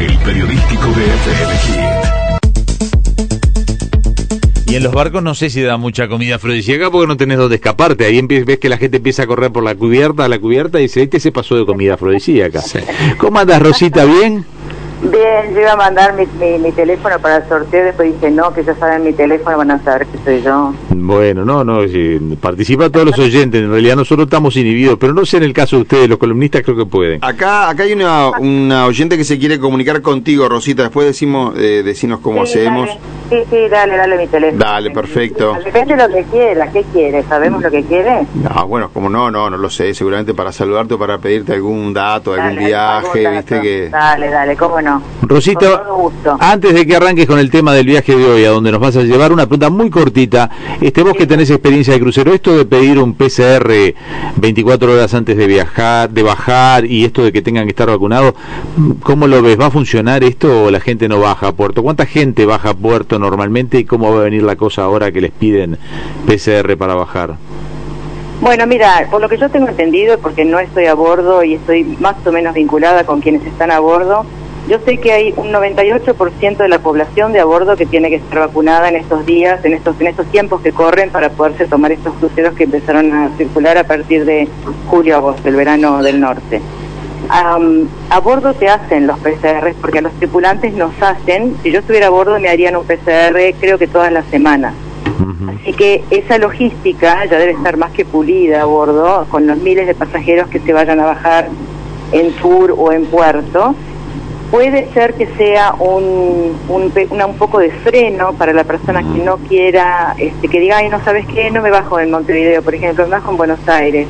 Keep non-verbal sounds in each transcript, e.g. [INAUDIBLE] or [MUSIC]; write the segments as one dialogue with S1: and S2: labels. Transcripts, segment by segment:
S1: El periodístico de FM
S2: Y en los barcos no sé si da mucha comida afrodisíaca porque no tenés donde escaparte. Ahí ves que la gente empieza a correr por la cubierta, a la cubierta y dice, este se pasó de comida afrodisíaca. ¿Cómo andas, Rosita? ¿Bien?
S3: Bien, yo iba a mandar mi, mi, teléfono para el sorteo, después dije, no, que ya saben mi teléfono, van a saber que soy yo.
S2: Bueno, no, no, participa todos los oyentes, en realidad nosotros estamos inhibidos, pero no sé en el caso de ustedes, los columnistas creo que pueden.
S4: Acá acá hay una, una oyente que se quiere comunicar contigo, Rosita, después decimos eh, decimos cómo hacemos.
S3: Sí, sí, dale, dale mi teléfono.
S4: Dale, perfecto.
S3: Depende de lo que quiera, ¿qué quiere? ¿Sabemos lo que quiere?
S4: No, bueno, como no, no, no lo sé, seguramente para saludarte o para pedirte algún dato, algún viaje, viste que...
S3: Dale, dale, cómo no.
S2: Rosita, antes de que arranques con el tema del viaje de hoy, a donde nos vas a llevar, una pregunta muy cortita. Este, vos que tenés experiencia de crucero, esto de pedir un PCR 24 horas antes de viajar, de bajar, y esto de que tengan que estar vacunados, ¿cómo lo ves? ¿Va a funcionar esto o la gente no baja a puerto? ¿Cuánta gente baja a puerto normalmente y cómo va a venir la cosa ahora que les piden PCR para bajar?
S3: Bueno, mira, por lo que yo tengo entendido, porque no estoy a bordo y estoy más o menos vinculada con quienes están a bordo, yo sé que hay un 98% de la población de a bordo que tiene que estar vacunada en estos días, en estos, en estos tiempos que corren para poderse tomar estos cruceros que empezaron a circular a partir de julio-agosto, el verano del norte. a bordo te hacen los PCR porque a los tripulantes nos hacen, si yo estuviera a bordo me harían un PCR creo que todas las semanas. Así que esa logística ya debe estar más que pulida a bordo, con los miles de pasajeros que se vayan a bajar en tour o en puerto puede ser que sea un, un, un poco de freno para la persona que no quiera, este, que diga, ay, no sabes qué, no me bajo en Montevideo, por ejemplo, me bajo en Buenos Aires.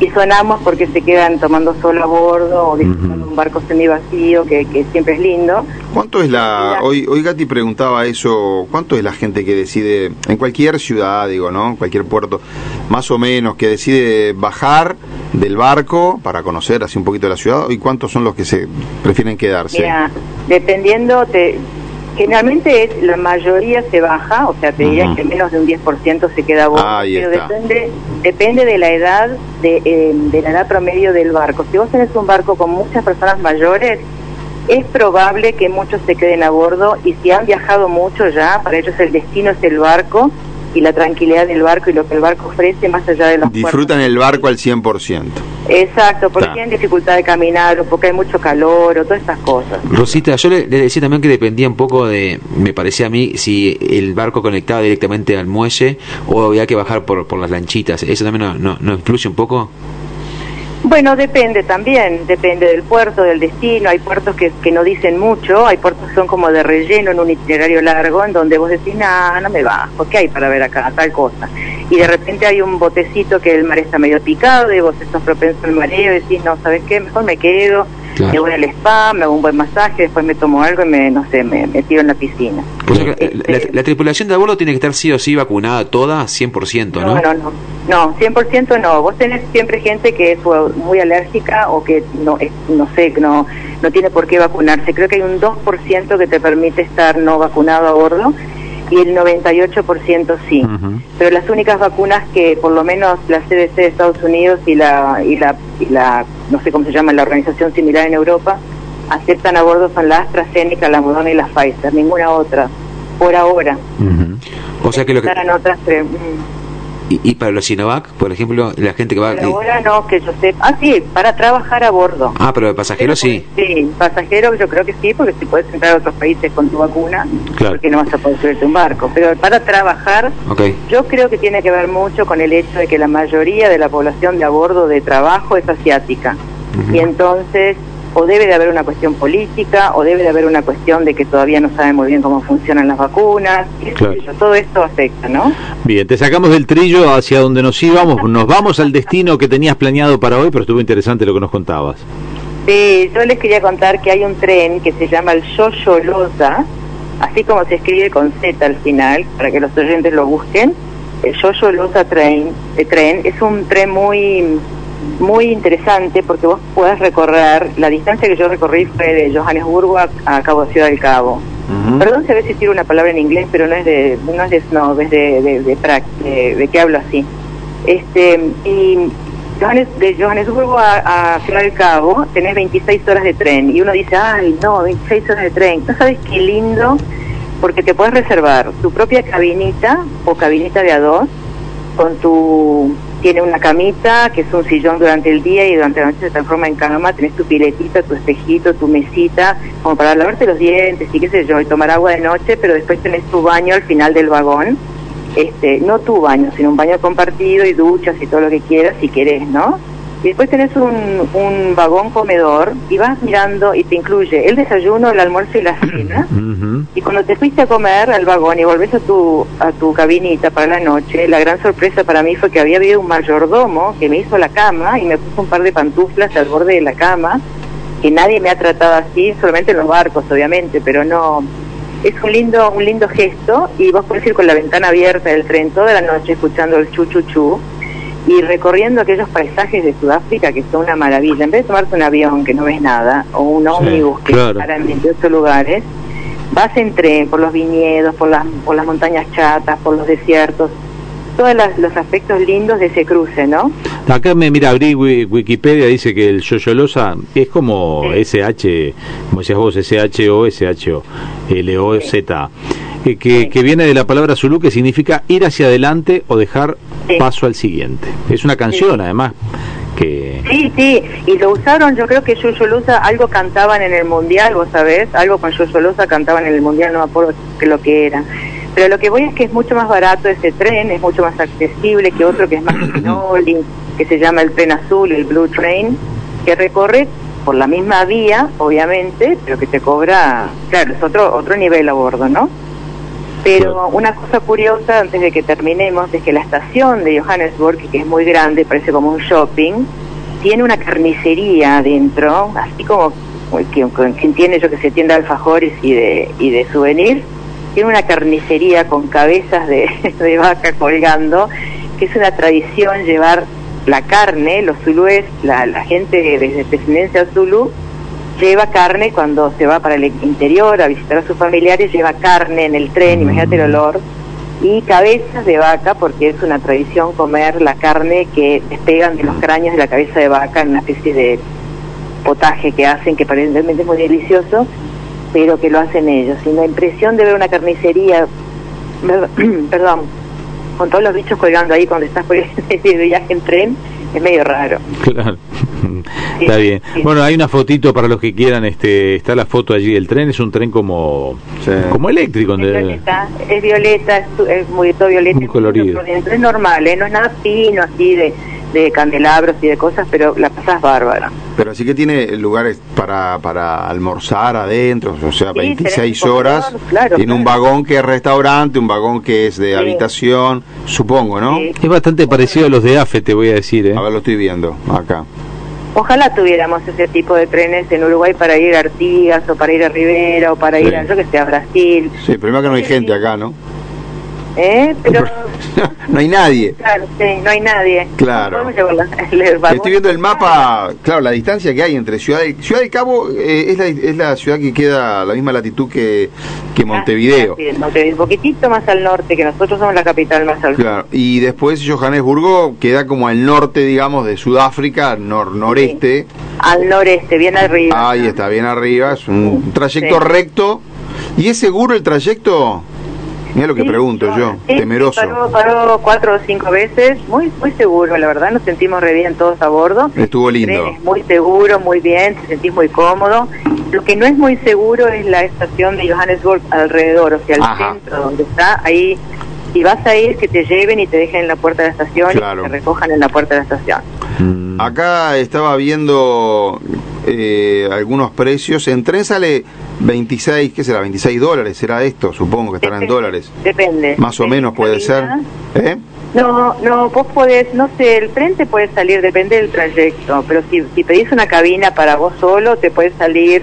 S3: Y sonamos porque se quedan tomando sol a bordo o disfrutando un barco semi vacío, que, que siempre es lindo.
S4: ¿Cuánto es la, hoy, hoy Gati preguntaba eso, cuánto es la gente que decide, en cualquier ciudad, digo, ¿no? Cualquier puerto, más o menos, que decide bajar del barco para conocer así un poquito la ciudad y cuántos son los que se prefieren quedarse?
S3: Mira, dependiendo, te, generalmente es la mayoría se baja, o sea, te diría que menos de un 10% se queda a bordo, pero depende, depende de la edad, de, eh, de la edad promedio del barco. Si vos tenés un barco con muchas personas mayores, es probable que muchos se queden a bordo y si han viajado mucho ya, para ellos el destino es el barco y la tranquilidad del barco y lo que el barco ofrece más allá de los
S4: Disfrutan el barco al 100%.
S3: Exacto, porque tienen dificultad de caminar o porque hay mucho calor o todas estas cosas.
S5: Rosita, yo le, decía también que dependía un poco de, me parecía a mí, si el barco conectaba directamente al muelle o había que bajar por, por las lanchitas. ¿Eso también no, no influye un poco?
S3: Bueno, depende también, depende del puerto, del destino. Hay puertos que, que no dicen mucho, hay puertos que son como de relleno en un itinerario largo, en donde vos decís, no, no me bajo, ¿qué hay para ver acá? Tal cosa. Y de repente hay un botecito que el mar está medio picado y vos estás propenso al mareo y decís, no, ¿sabes qué? Mejor me quedo me voy al spa, me hago un buen masaje, después me tomo algo y me, no sé, me, tiro en la piscina.
S5: Eh, la, tripulación de a bordo tiene que estar sí o sí vacunada toda, 100%, ¿no?
S3: No, no, no. No, 100% no. Vos tenés siempre gente que es muy alérgica o que no, no sé, no, no tiene por qué vacunarse. Creo que hay un 2% que te permite estar no vacunado a bordo y el 98% sí. Pero las únicas vacunas que por lo menos la CDC de Estados Unidos y la, y la, y la no sé cómo se llama, la organización similar en Europa, aceptan a bordo son la AstraZeneca, la Moderna y la Pfizer, ninguna otra, por ahora.
S5: O sea que lo que...
S3: Otras,
S5: ¿Y, para los Sinovac, por ejemplo, la gente que va...
S3: Pero ahora no, que yo sé... Ah, sí, para trabajar a bordo.
S5: Ah, pero de pasajeros sí.
S3: Sí, pasajeros yo creo que sí, porque si puedes entrar a otros países con tu vacuna, claro. porque no vas a poder subirte un barco. Pero para trabajar, yo creo que tiene que ver mucho con el hecho de que la mayoría de la población de a bordo de trabajo es asiática. Y entonces o debe de haber una cuestión política, o debe de haber una cuestión de que todavía no saben muy bien cómo funcionan las vacunas, todo esto afecta, ¿no?
S2: Bien, te sacamos del trillo hacia donde nos íbamos, nos vamos al destino que tenías planeado para hoy, pero estuvo interesante lo que nos contabas.
S3: Sí, yo les quería contar que hay un tren que se llama el Yoyolosa, así como se escribe con Z al final, para que los oyentes lo busquen. El Yoyolosa Train, el tren es un tren muy muy interesante porque vos puedes recorrer, la distancia que yo recorrí fue de Johannesburgo a, Cabo Ciudad del Cabo. Perdón si a veces tiro una palabra en inglés, pero no es de, no es de snob, es de, de, de, de, de que hablo así. Este, y de Johannesburgo a, a Ciudad del Cabo tenés 26 horas de tren y uno dice, ay, no, 26 horas de tren. ¿No sabes qué lindo? Porque te puedes reservar tu propia cabinita o cabinita de a dos con tu tiene una camita que es un sillón durante el día y durante la noche se transforma en cama, tenés tu piletita, tu espejito, tu mesita, como para lavarte los dientes y qué sé yo, y tomar agua de noche, pero después tenés tu baño al final del vagón este, no tu baño, sino un baño compartido y duchas y todo lo que quieras si querés, ¿no? Y después tenés un, un vagón comedor y vas mirando y te incluye el desayuno, el almuerzo y la cena. [CLEARS THROAT] Y cuando te fuiste a comer al vagón y volvés a tu, a tu cabinita para la noche, la gran sorpresa para mí fue que había habido un mayordomo que me hizo la cama y me puso un par de pantuflas al borde de la cama, que nadie me ha tratado así, solamente en los barcos, obviamente, pero no. Es un lindo un lindo gesto y vos podés ir con la ventana abierta del tren toda la noche escuchando el chu chu chu y recorriendo aquellos paisajes de Sudáfrica que son una maravilla. En vez de tomarte un avión que no ves nada o un ómnibus que para en 28 lugares, vas en tren por los viñedos, por las, por las montañas chatas, por los desiertos, todos los aspectos lindos de ese cruce, ¿no?
S2: Acá me mira, abrí Wikipedia, dice que el Yoyolosa es como SH, como decías vos, SHO, SHO, L-O-Z, que, que viene de la palabra Zulu que significa ir hacia adelante o dejar paso al siguiente. Es una canción, además. Que...
S3: Sí, sí, y lo usaron, yo creo que Yoyolosa algo cantaban en el mundial, vos sabés, algo con Yoyolosa cantaban en el mundial, no me acuerdo que lo que era. Pero lo que voy es que es mucho más barato ese tren, es mucho más accesible que otro que es más [COUGHS] que se llama el tren azul, el Blue Train, que recorre por la misma vía, obviamente, pero que te cobra, claro, es otro, otro nivel a bordo, ¿no? Pero una cosa curiosa, antes de que terminemos, es que la estación de Johannesburg, que es muy grande, parece como un shopping, tiene una carnicería adentro, así como quien, tiene, yo que sé, tienda de alfajores y de, y de souvenirs, tiene una carnicería con cabezas de, [LAUGHS] de vaca colgando, que es una tradición llevar la carne, los zulúes, la, la gente de descendencia zulú, lleva carne cuando se va para el interior a visitar a sus familiares, lleva carne en el tren, imagínate el olor, y cabezas de vaca, porque es una tradición comer la carne que despegan de los cráneos de la cabeza de vaca en una especie de potaje que hacen, que aparentemente es muy delicioso, pero que lo hacen ellos. Y la impresión de ver una carnicería, [CLEARS THROAT] perdón, con todos los bichos colgando ahí cuando estás por [LAUGHS] el viaje en tren, es medio raro.
S2: Claro. [LAUGHS] está bien. Bueno, hay una fotito para los que quieran, este, está la foto allí del tren, es un tren como como eléctrico.
S3: Es violeta, es, violeta, es, muy todo violeta.
S2: Muy colorido.
S3: Es normal, ¿eh? no es nada fino así de de candelabros y de cosas, pero la pasás bárbara.
S4: Pero sí que tiene lugares para, para almorzar adentro, o sea, 26 horas. tiene un vagón que es restaurante, un vagón que es de habitación, supongo, ¿no?
S2: Es bastante parecido a los de AFE, te voy a decir. ¿eh?
S4: A ver, lo estoy viendo acá.
S3: Ojalá tuviéramos ese tipo de trenes en Uruguay para ir a Artigas o para ir a Rivera o para ir a, yo que sé, a Brasil.
S4: Sí, pero que no hay gente acá, ¿no?
S3: ¿Eh? Pero... [LAUGHS]
S4: no hay nadie.
S3: Claro, sí, no hay nadie.
S4: Claro. Estoy viendo el mapa, claro, la distancia que hay entre Ciudad del, Ciudad del Cabo eh, es, la, es la ciudad que queda a la misma latitud que, que ah, Montevideo.
S3: un poquitito más al norte, que nosotros somos la capital más al
S4: Claro, y después Johannesburgo queda como al norte, digamos, de Sudáfrica, nor noreste.
S3: Al noreste, bien arriba.
S4: Ahí está, bien arriba, es un trayecto recto. ¿Y es seguro el trayecto? Mira lo que pregunto yo, temeroso.
S3: Paró, cuatro o cinco veces, muy muy seguro, la verdad, nos sentimos re bien todos a bordo.
S4: Estuvo lindo.
S3: muy seguro, muy bien, te sentís muy cómodo. Lo que no es muy seguro es la estación de Johannesburg alrededor, o sea, el centro donde está, ahí si vas a ir, que te lleven y te dejen en la puerta de la estación y te recojan en la puerta de la estación.
S4: Acá estaba viendo eh, algunos precios. En tren sale 26, ¿qué será? 26 dólares, será esto, supongo que estará en dólares.
S3: Depende.
S4: Más o menos puede ser. ¿Eh?
S3: No, no, vos podés, no sé, el tren te puede salir, depende del trayecto, pero si, si pedís una cabina para vos solo, te puede salir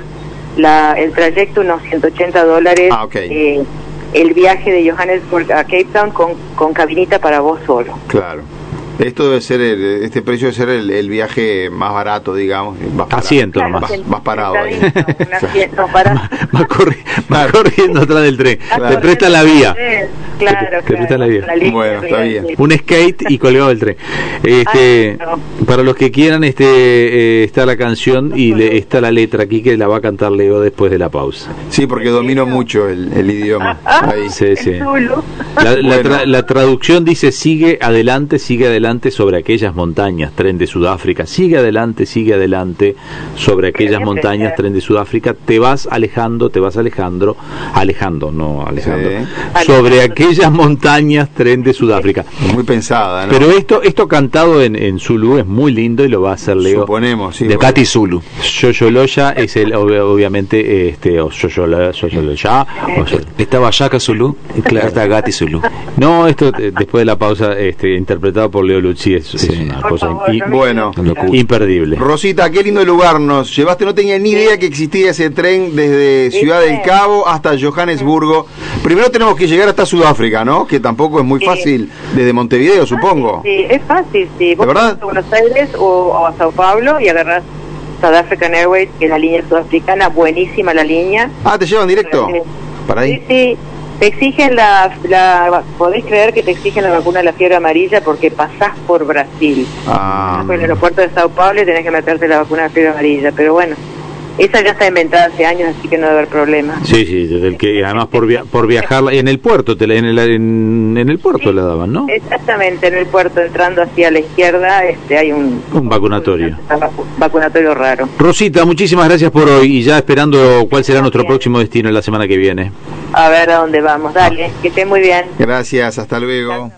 S3: la, el trayecto unos 180 dólares.
S4: Ah,
S3: el viaje de Johannesburg a Cape Town con, con cabinita para vos solo.
S4: Claro. Esto debe ser, el, este precio debe ser el, viaje más barato, digamos.
S2: asiento
S4: nomás. Más, parado. Ahí. [LAUGHS]
S2: más, [LAUGHS] corriendo atrás del tren. te presta la vía.
S3: Claro,
S2: te, presta la vía.
S4: bueno, está bien.
S2: Un skate y colgado del tren. Este, Para los que quieran, este eh, está la canción y le, está la letra aquí que la va a cantar Leo después de la pausa.
S4: Sí, porque domino mucho el, idioma. [LAUGHS]
S2: Ahí. Sí, sí. La, la traducción dice sigue adelante, sigue adelante sobre aquellas montañas, tren de Sudáfrica, sigue adelante, sigue adelante sobre aquellas montañas, tren de Sudáfrica, te vas alejando, te vas alejando, alejando, no alejando, sobre aquellas montañas, tren de Sudáfrica.
S4: Muy pensada,
S2: ¿no? Pero esto, esto cantado en, en Zulu es muy lindo y lo va a hacer Leo.
S4: Suponemos, sí.
S2: De Gati Zulu. Yoyoloya es el, obviamente, este, o Yoyoloya,
S5: Estaba Yaka Zulu, claro, está Gati Zulu.
S2: No, esto eh, después de la pausa, este, interpretado por Leo Lucci es, una cosa
S4: bueno,
S2: imperdible.
S4: Rosita, qué lindo lugar nos llevaste. No tenía ni idea que existía ese tren desde Ciudad del Cabo hasta Johannesburgo. Primero tenemos que llegar hasta Sudáfrica, ¿no? Que tampoco es muy fácil desde Montevideo, supongo.
S3: Sí, es fácil, sí. Vos
S4: verdad?
S3: A Buenos Aires o, a Sao Paulo y agarrás South African Airways, que es la línea sudafricana, buenísima la línea.
S4: Ah, ¿te llevan directo? ¿Para ahí?
S3: Sí, sí. Te exigen la, la, podés creer que te exigen la vacuna de la fiebre amarilla porque pasás por Brasil. Ah. Por el aeropuerto de Sao Paulo y tenés que meterte la vacuna de la fiebre amarilla. Pero bueno, esa ya está inventada hace años, así que no debe haber problema.
S2: Sí, sí, desde el que además por, por viajar en el puerto, te en, el, en, el puerto la daban, ¿no?
S3: Exactamente, en el puerto, entrando hacia la izquierda, este hay un...
S2: Un vacunatorio.
S3: vacunatorio raro.
S2: Rosita, muchísimas gracias por hoy y ya esperando cuál será nuestro próximo destino en la semana que viene.
S3: A ver a dónde vamos, dale, que esté muy bien.
S4: Gracias, hasta luego.